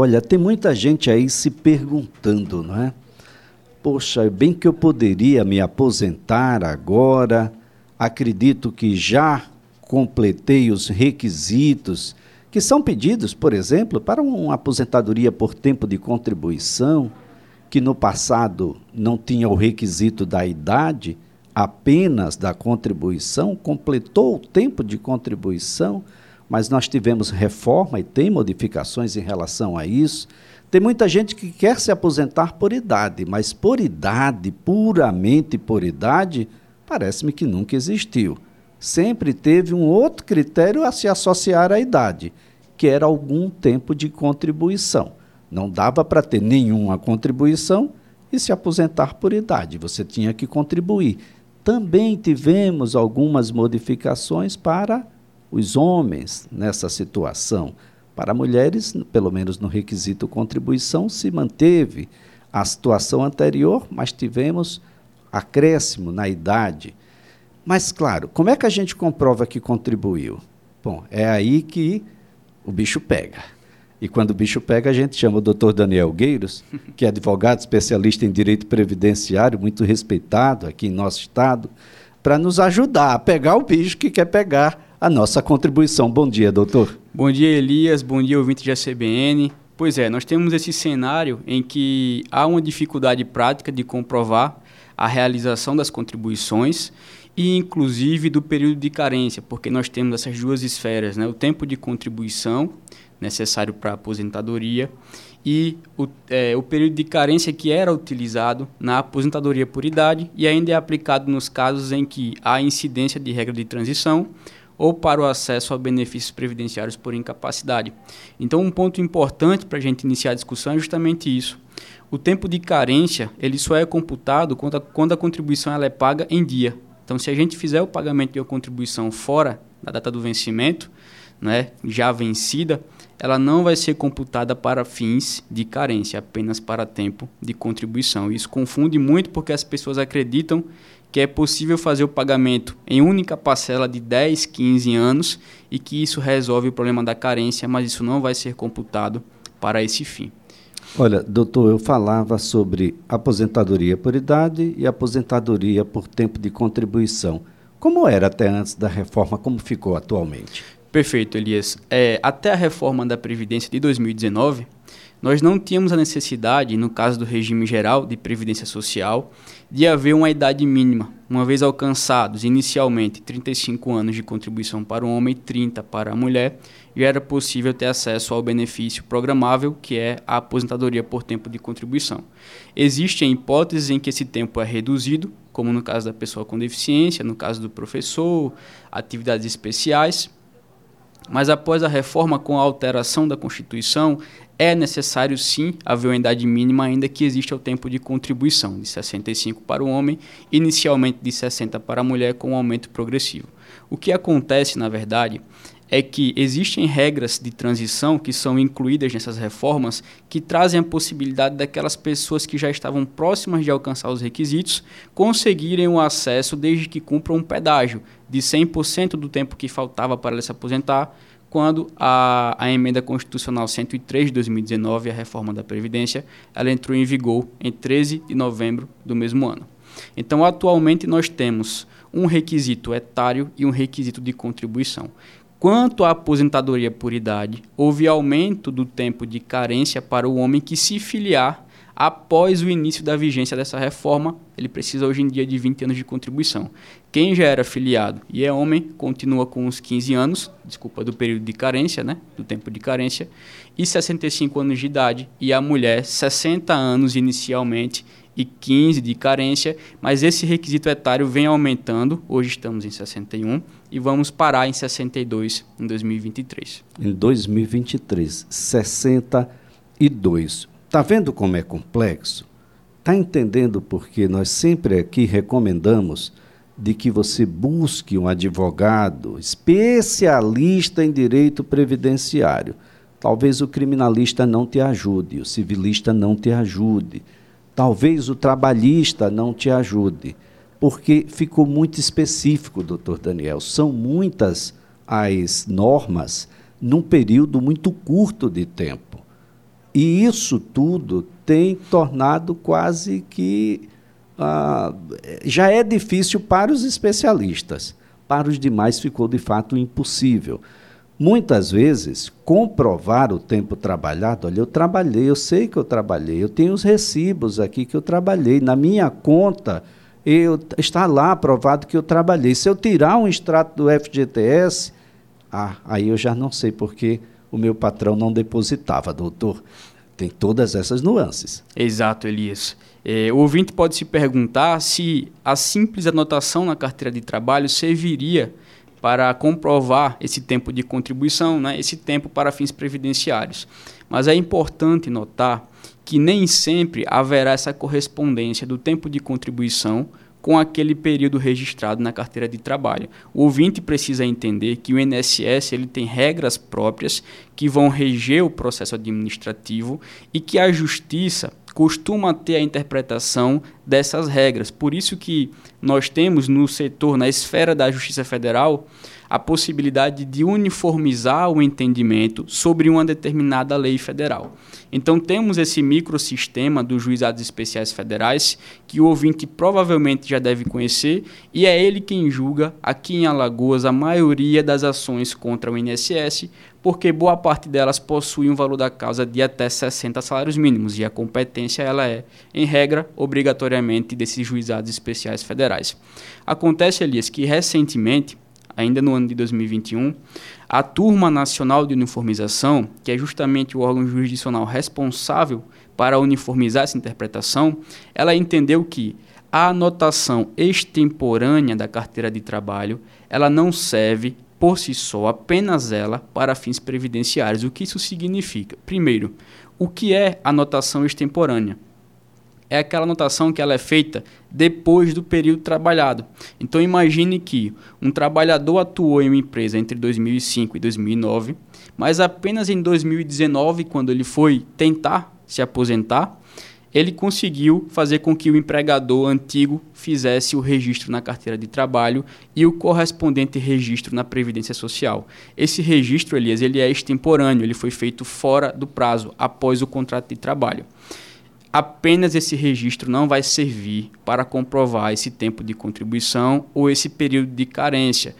Olha, tem muita gente aí se perguntando, não é? Poxa, bem que eu poderia me aposentar agora, acredito que já completei os requisitos que são pedidos, por exemplo, para uma aposentadoria por tempo de contribuição, que no passado não tinha o requisito da idade, apenas da contribuição, completou o tempo de contribuição, mas nós tivemos reforma e tem modificações em relação a isso. Tem muita gente que quer se aposentar por idade, mas por idade, puramente por idade, parece-me que nunca existiu. Sempre teve um outro critério a se associar à idade, que era algum tempo de contribuição. Não dava para ter nenhuma contribuição e se aposentar por idade, você tinha que contribuir também tivemos algumas modificações para os homens nessa situação. Para mulheres, pelo menos no requisito contribuição, se manteve a situação anterior, mas tivemos acréscimo na idade. Mas, claro, como é que a gente comprova que contribuiu? Bom, é aí que o bicho pega. E quando o bicho pega, a gente chama o doutor Daniel Gueiros, que é advogado especialista em direito previdenciário, muito respeitado aqui em nosso estado, para nos ajudar a pegar o bicho que quer pegar a nossa contribuição. Bom dia, doutor. Bom dia, Elias. Bom dia, ouvinte de ACBN. Pois é, nós temos esse cenário em que há uma dificuldade prática de comprovar a realização das contribuições e inclusive do período de carência, porque nós temos essas duas esferas, né? o tempo de contribuição necessário para a aposentadoria e o, é, o período de carência que era utilizado na aposentadoria por idade e ainda é aplicado nos casos em que há incidência de regra de transição ou para o acesso a benefícios previdenciários por incapacidade. Então, um ponto importante para a gente iniciar a discussão é justamente isso. O tempo de carência ele só é computado quando a, quando a contribuição ela é paga em dia. Então, se a gente fizer o pagamento de uma contribuição fora da data do vencimento, né, já vencida, ela não vai ser computada para fins de carência, apenas para tempo de contribuição. Isso confunde muito porque as pessoas acreditam que é possível fazer o pagamento em única parcela de 10, 15 anos e que isso resolve o problema da carência, mas isso não vai ser computado para esse fim. Olha, doutor, eu falava sobre aposentadoria por idade e aposentadoria por tempo de contribuição. Como era até antes da reforma, como ficou atualmente? Perfeito, Elias. É, até a reforma da Previdência de 2019, nós não tínhamos a necessidade, no caso do regime geral de previdência social, de haver uma idade mínima, uma vez alcançados inicialmente 35 anos de contribuição para o homem e 30 para a mulher, já era possível ter acesso ao benefício programável, que é a aposentadoria por tempo de contribuição. Existem hipóteses em que esse tempo é reduzido, como no caso da pessoa com deficiência, no caso do professor, atividades especiais, mas após a reforma com a alteração da Constituição, é necessário sim haver uma idade mínima, ainda que exista o tempo de contribuição, de 65 para o homem, inicialmente de 60 para a mulher, com um aumento progressivo. O que acontece, na verdade, é que existem regras de transição que são incluídas nessas reformas que trazem a possibilidade daquelas pessoas que já estavam próximas de alcançar os requisitos conseguirem o acesso desde que cumpram um pedágio de 100% do tempo que faltava para se aposentar, quando a, a emenda constitucional 103 de 2019, a reforma da Previdência, ela entrou em vigor em 13 de novembro do mesmo ano. Então, atualmente, nós temos um requisito etário e um requisito de contribuição. Quanto à aposentadoria por idade, houve aumento do tempo de carência para o homem que se filiar após o início da vigência dessa reforma. Ele precisa hoje em dia de 20 anos de contribuição. Quem já era filiado e é homem continua com os 15 anos, desculpa, do período de carência, né, do tempo de carência, e 65 anos de idade, e a mulher 60 anos inicialmente e 15 de carência, mas esse requisito etário vem aumentando. Hoje estamos em 61 e vamos parar em 62 em 2023. Em 2023, 62. Tá vendo como é complexo? Tá entendendo porque nós sempre aqui recomendamos de que você busque um advogado especialista em direito previdenciário. Talvez o criminalista não te ajude, o civilista não te ajude Talvez o trabalhista não te ajude, porque ficou muito específico, doutor Daniel. São muitas as normas num período muito curto de tempo. E isso tudo tem tornado quase que. Ah, já é difícil para os especialistas. Para os demais ficou de fato impossível. Muitas vezes, comprovar o tempo trabalhado, olha, eu trabalhei, eu sei que eu trabalhei, eu tenho os recibos aqui que eu trabalhei, na minha conta eu, está lá aprovado que eu trabalhei. Se eu tirar um extrato do FGTS, ah, aí eu já não sei porque o meu patrão não depositava, doutor. Tem todas essas nuances. Exato, Elias. É, o ouvinte pode se perguntar se a simples anotação na carteira de trabalho serviria para comprovar esse tempo de contribuição, né, esse tempo para fins previdenciários. Mas é importante notar que nem sempre haverá essa correspondência do tempo de contribuição com aquele período registrado na carteira de trabalho. O ouvinte precisa entender que o INSS ele tem regras próprias que vão reger o processo administrativo e que a justiça costuma ter a interpretação dessas regras. Por isso que nós temos no setor, na esfera da Justiça Federal, a possibilidade de uniformizar o entendimento sobre uma determinada lei federal. Então temos esse microsistema dos juizados especiais federais que o ouvinte provavelmente já deve conhecer e é ele quem julga aqui em Alagoas a maioria das ações contra o INSS, porque boa parte delas possui um valor da causa de até 60 salários mínimos e a competência ela é, em regra, obrigatoriamente desses juizados especiais federais. Acontece, Elias, que recentemente ainda no ano de 2021, a Turma Nacional de Uniformização, que é justamente o órgão jurisdicional responsável para uniformizar essa interpretação, ela entendeu que a anotação extemporânea da carteira de trabalho, ela não serve por si só, apenas ela, para fins previdenciários. O que isso significa? Primeiro, o que é anotação extemporânea? É aquela anotação que ela é feita depois do período trabalhado. Então imagine que um trabalhador atuou em uma empresa entre 2005 e 2009, mas apenas em 2019, quando ele foi tentar se aposentar, ele conseguiu fazer com que o empregador antigo fizesse o registro na carteira de trabalho e o correspondente registro na previdência social. Esse registro, Elias, ele é extemporâneo, ele foi feito fora do prazo, após o contrato de trabalho apenas esse registro não vai servir para comprovar esse tempo de contribuição ou esse período de carência.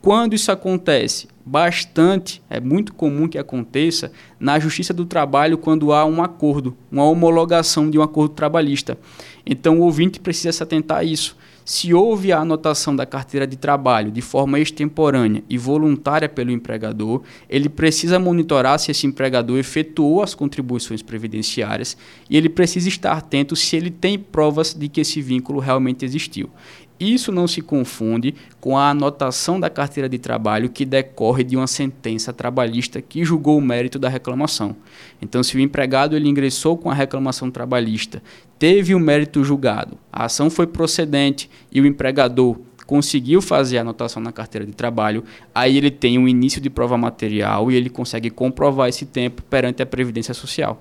Quando isso acontece? Bastante, é muito comum que aconteça na Justiça do Trabalho quando há um acordo, uma homologação de um acordo trabalhista. Então o ouvinte precisa se atentar a isso. Se houve a anotação da carteira de trabalho de forma extemporânea e voluntária pelo empregador, ele precisa monitorar se esse empregador efetuou as contribuições previdenciárias e ele precisa estar atento se ele tem provas de que esse vínculo realmente existiu. Isso não se confunde com a anotação da carteira de trabalho que decorre de uma sentença trabalhista que julgou o mérito da reclamação. Então, se o empregado ele ingressou com a reclamação trabalhista, teve o mérito julgado, a ação foi procedente e o empregador conseguiu fazer a anotação na carteira de trabalho, aí ele tem um início de prova material e ele consegue comprovar esse tempo perante a Previdência Social.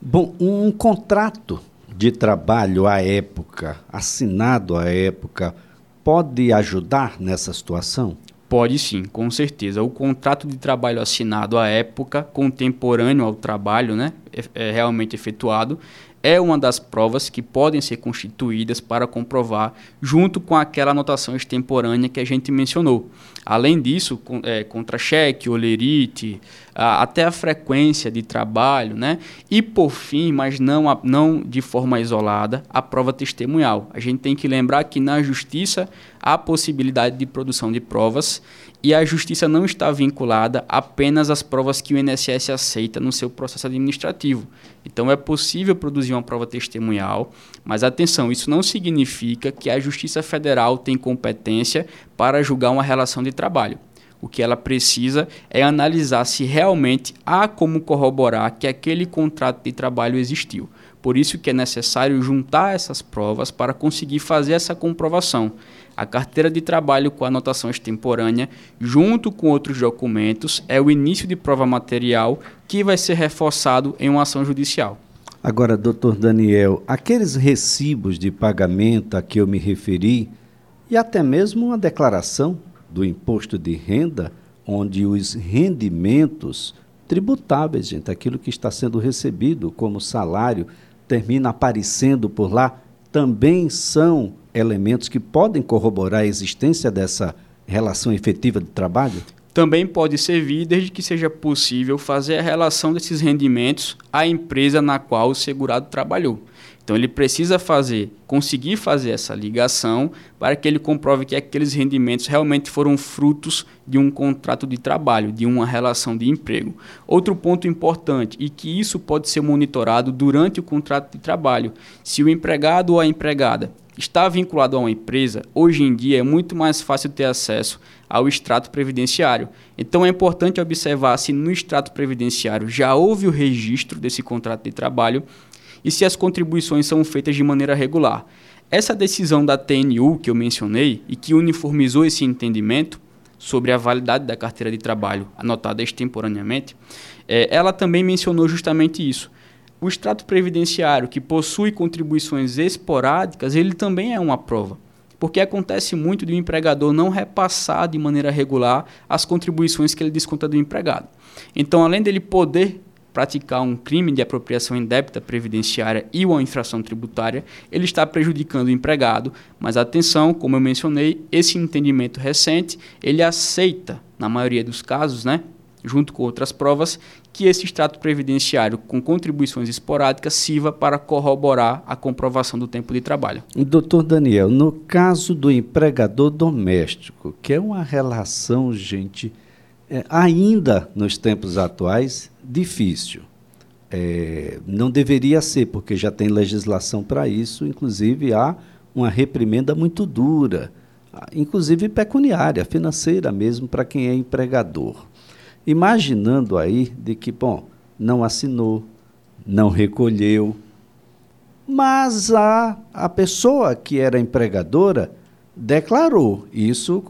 Bom, um contrato de trabalho à época, assinado à época, pode ajudar nessa situação? Pode sim, com certeza. O contrato de trabalho assinado à época, contemporâneo ao trabalho né, é, realmente efetuado, é uma das provas que podem ser constituídas para comprovar, junto com aquela anotação extemporânea que a gente mencionou. Além disso, é, contra-cheque, olerite, a, até a frequência de trabalho, né? E por fim, mas não, a, não de forma isolada, a prova testemunhal. A gente tem que lembrar que na justiça há possibilidade de produção de provas e a justiça não está vinculada apenas às provas que o INSS aceita no seu processo administrativo. Então é possível produzir uma prova testemunhal, mas atenção, isso não significa que a Justiça Federal tem competência para julgar uma relação de trabalho. O que ela precisa é analisar se realmente há como corroborar que aquele contrato de trabalho existiu. Por isso que é necessário juntar essas provas para conseguir fazer essa comprovação a carteira de trabalho com anotação extemporânea, junto com outros documentos, é o início de prova material que vai ser reforçado em uma ação judicial. Agora, doutor Daniel, aqueles recibos de pagamento a que eu me referi, e até mesmo uma declaração do imposto de renda, onde os rendimentos tributáveis, gente. Aquilo que está sendo recebido como salário termina aparecendo por lá, também são elementos que podem corroborar a existência dessa relação efetiva de trabalho? Também pode servir desde que seja possível fazer a relação desses rendimentos à empresa na qual o segurado trabalhou. Então ele precisa fazer, conseguir fazer essa ligação para que ele comprove que aqueles rendimentos realmente foram frutos de um contrato de trabalho, de uma relação de emprego. Outro ponto importante e que isso pode ser monitorado durante o contrato de trabalho, se o empregado ou a empregada está vinculado a uma empresa, hoje em dia é muito mais fácil ter acesso ao extrato previdenciário. Então é importante observar se no extrato previdenciário já houve o registro desse contrato de trabalho e se as contribuições são feitas de maneira regular. Essa decisão da TNU que eu mencionei e que uniformizou esse entendimento sobre a validade da carteira de trabalho anotada extemporaneamente, é, ela também mencionou justamente isso. O extrato previdenciário que possui contribuições esporádicas, ele também é uma prova porque acontece muito de um empregador não repassar de maneira regular as contribuições que ele desconta do empregado. Então, além dele poder praticar um crime de apropriação indébita previdenciária e uma infração tributária, ele está prejudicando o empregado. Mas atenção, como eu mencionei, esse entendimento recente, ele aceita, na maioria dos casos, né, junto com outras provas, que esse extrato previdenciário com contribuições esporádicas sirva para corroborar a comprovação do tempo de trabalho. Doutor Daniel, no caso do empregador doméstico, que é uma relação, gente, é, ainda nos tempos atuais, difícil. É, não deveria ser, porque já tem legislação para isso, inclusive há uma reprimenda muito dura, inclusive pecuniária, financeira mesmo, para quem é empregador. Imaginando aí de que, bom, não assinou, não recolheu, mas a, a pessoa que era empregadora declarou isso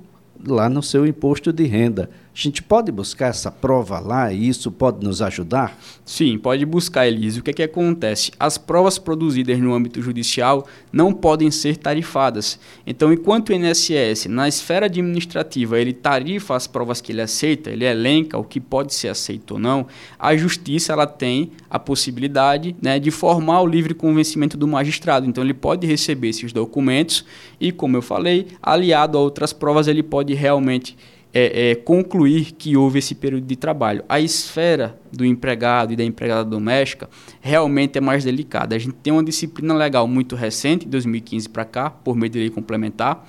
lá no seu imposto de renda. A gente pode buscar essa prova lá e isso pode nos ajudar? Sim, pode buscar, Elise. O que, é que acontece? As provas produzidas no âmbito judicial não podem ser tarifadas. Então, enquanto o INSS, na esfera administrativa, ele tarifa as provas que ele aceita, ele elenca o que pode ser aceito ou não, a justiça ela tem a possibilidade né, de formar o livre convencimento do magistrado. Então, ele pode receber esses documentos e, como eu falei, aliado a outras provas, ele pode realmente é, é, concluir que houve esse período de trabalho. A esfera do empregado e da empregada doméstica realmente é mais delicada. A gente tem uma disciplina legal muito recente, de 2015 para cá, por meio de lei complementar,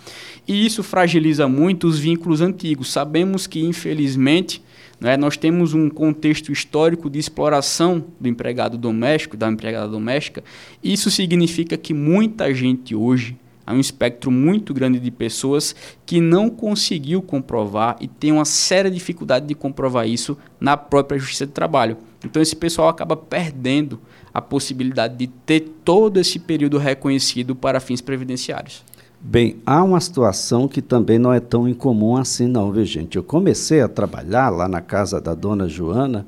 e isso fragiliza muito os vínculos antigos. Sabemos que, infelizmente, né, nós temos um contexto histórico de exploração do empregado doméstico, da empregada doméstica. Isso significa que muita gente hoje Há um espectro muito grande de pessoas que não conseguiu comprovar e tem uma séria dificuldade de comprovar isso na própria Justiça de Trabalho. Então esse pessoal acaba perdendo a possibilidade de ter todo esse período reconhecido para fins previdenciários. Bem, há uma situação que também não é tão incomum assim, não, viu, gente? Eu comecei a trabalhar lá na casa da dona Joana,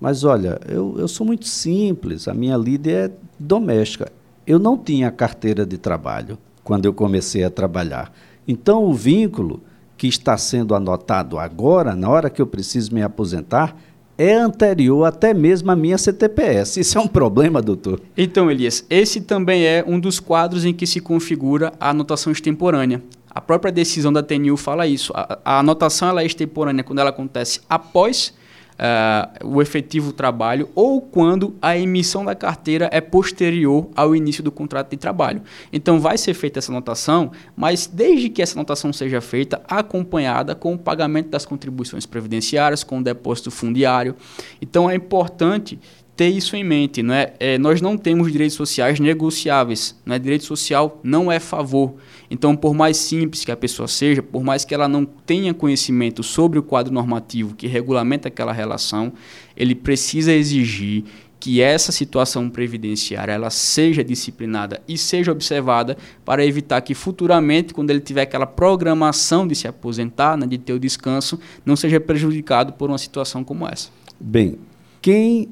mas olha, eu, eu sou muito simples, a minha líder é doméstica. Eu não tinha carteira de trabalho quando eu comecei a trabalhar. Então, o vínculo que está sendo anotado agora, na hora que eu preciso me aposentar, é anterior até mesmo à minha CTPS. Isso é um problema, doutor? Então, Elias, esse também é um dos quadros em que se configura a anotação extemporânea. A própria decisão da TNU fala isso. A, a anotação ela é extemporânea quando ela acontece após uh, o efetivo trabalho ou quando a emissão da carteira é posterior ao início do contrato de trabalho. Então vai ser feita essa anotação, mas desde que essa anotação seja feita acompanhada com o pagamento das contribuições previdenciárias, com o depósito fundiário. Então é importante ter isso em mente. Não é? é? nós não temos direitos sociais negociáveis. Não é? Direito social não é favor. Então, por mais simples que a pessoa seja, por mais que ela não tenha conhecimento sobre o quadro normativo que regulamenta aquela relação, ele precisa exigir que essa situação previdenciária ela seja disciplinada e seja observada para evitar que futuramente, quando ele tiver aquela programação de se aposentar, né, de ter o descanso, não seja prejudicado por uma situação como essa. Bem, quem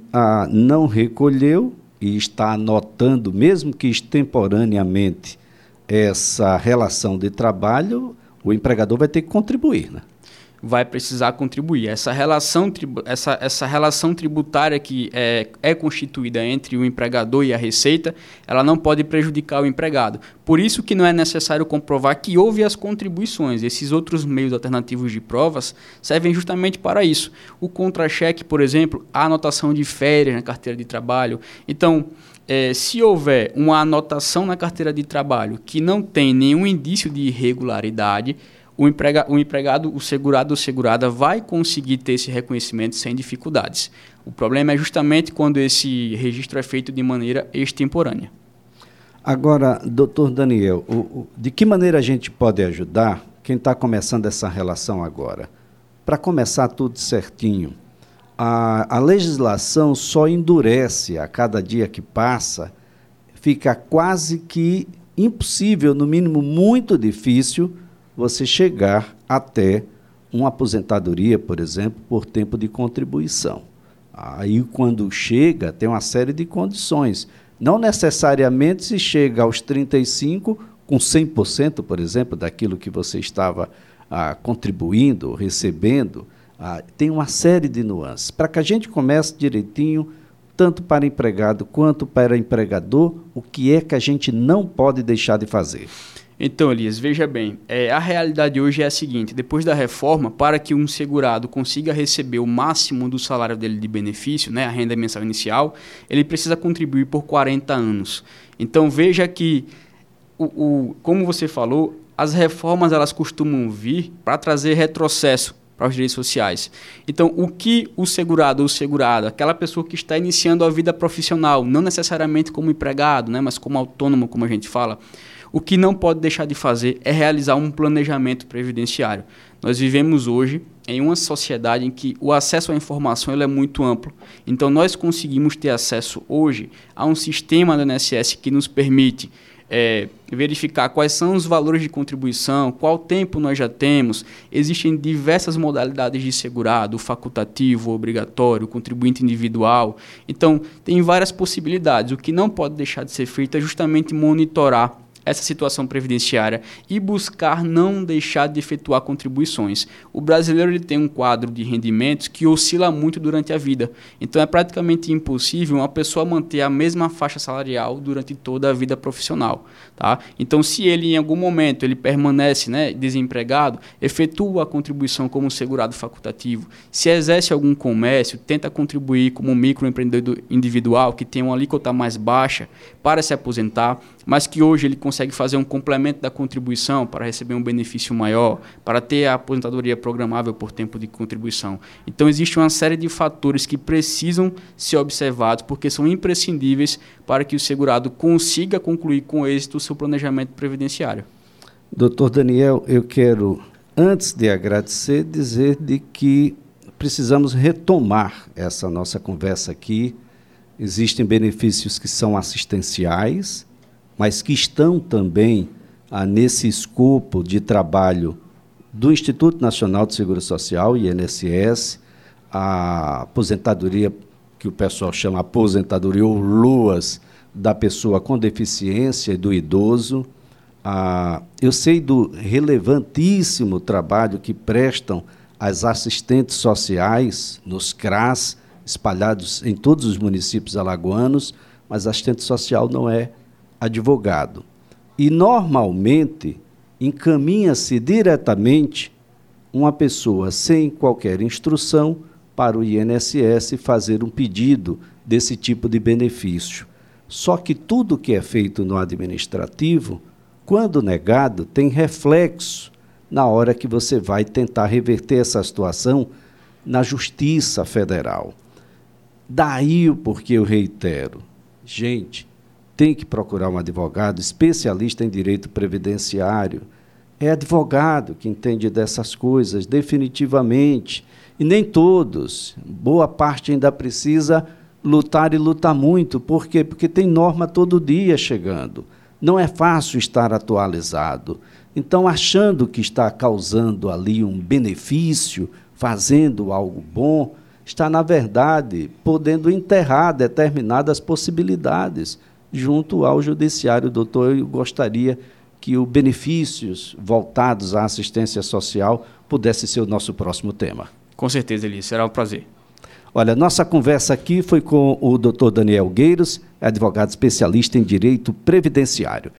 não recolheu e está anotando, mesmo que extemporaneamente, essa relação de trabalho, o empregador vai ter que contribuir. Né? vai precisar contribuir. Essa relação, essa, essa relação tributária que é, é constituída entre o empregador e a receita, ela não pode prejudicar o empregado. Por isso que não é necessário comprovar que houve as contribuições. Esses outros meios alternativos de provas servem justamente para isso. O contra-cheque, por exemplo, a anotação de férias na carteira de trabalho. Então, é, se houver uma anotação na carteira de trabalho que não tem nenhum indício de irregularidade, o, emprega, o empregado, o segurado ou segurada vai conseguir ter esse reconhecimento sem dificuldades. O problema é justamente quando esse registro é feito de maneira extemporânea. Agora, doutor Daniel, o, o, de que maneira a gente pode ajudar quem está começando essa relação agora? Para começar tudo certinho, a, a legislação só endurece a cada dia que passa, fica quase que impossível, no mínimo muito difícil, você chegar até uma aposentadoria, por exemplo, por tempo de contribuição. Aí, quando chega, tem uma série de condições. Não necessariamente se chega aos 35 com 100%, por exemplo, daquilo que você estava ah, contribuindo, recebendo. Ah, tem uma série de nuances. Para que a gente comece direitinho, tanto para empregado quanto para empregador, o que é que a gente não pode deixar de fazer? Então, Elias, veja bem, é, a realidade hoje é a seguinte: depois da reforma, para que um segurado consiga receber o máximo do salário dele de benefício, né, a renda mensal inicial, ele precisa contribuir por 40 anos. Então, veja que, o, o como você falou, as reformas elas costumam vir para trazer retrocesso para os direitos sociais. Então, o que o segurado ou segurada, aquela pessoa que está iniciando a vida profissional, não necessariamente como empregado, né, mas como autônomo, como a gente fala, o que não pode deixar de fazer é realizar um planejamento previdenciário. Nós vivemos hoje em uma sociedade em que o acesso à informação ele é muito amplo. Então, nós conseguimos ter acesso hoje a um sistema do INSS que nos permite é, verificar quais são os valores de contribuição, qual tempo nós já temos. Existem diversas modalidades de segurado, facultativo, obrigatório, contribuinte individual. Então, tem várias possibilidades. O que não pode deixar de ser feito é justamente monitorar essa situação previdenciária e buscar não deixar de efetuar contribuições. O brasileiro ele tem um quadro de rendimentos que oscila muito durante a vida. Então é praticamente impossível uma pessoa manter a mesma faixa salarial durante toda a vida profissional, tá? Então se ele em algum momento ele permanece, né, desempregado, efetua a contribuição como segurado facultativo. Se exerce algum comércio, tenta contribuir como microempreendedor individual que tem uma alíquota mais baixa para se aposentar, mas que hoje ele consegue fazer um complemento da contribuição para receber um benefício maior, para ter a aposentadoria programável por tempo de contribuição. Então, existe uma série de fatores que precisam ser observados, porque são imprescindíveis para que o segurado consiga concluir com êxito o seu planejamento previdenciário. Doutor Daniel, eu quero, antes de agradecer, dizer de que precisamos retomar essa nossa conversa aqui. Existem benefícios que são assistenciais, mas que estão também ah, nesse escopo de trabalho do Instituto Nacional de Seguro Social, INSS, a aposentadoria, que o pessoal chama aposentadoria ou luas da pessoa com deficiência e do idoso. Ah, eu sei do relevantíssimo trabalho que prestam as assistentes sociais nos CRAS, espalhados em todos os municípios alagoanos, mas assistente social não é advogado. E, normalmente, encaminha-se diretamente uma pessoa sem qualquer instrução para o INSS fazer um pedido desse tipo de benefício. Só que tudo que é feito no administrativo, quando negado, tem reflexo na hora que você vai tentar reverter essa situação na Justiça Federal. Daí o porquê eu reitero. Gente, tem que procurar um advogado especialista em direito previdenciário. É advogado que entende dessas coisas, definitivamente. E nem todos. Boa parte ainda precisa lutar e lutar muito. Por quê? Porque tem norma todo dia chegando. Não é fácil estar atualizado. Então, achando que está causando ali um benefício, fazendo algo bom, está, na verdade, podendo enterrar determinadas possibilidades junto ao judiciário. Doutor, eu gostaria que os benefícios voltados à assistência social pudesse ser o nosso próximo tema. Com certeza, Eli, será um prazer. Olha, nossa conversa aqui foi com o Dr. Daniel Gueiros, advogado especialista em direito previdenciário.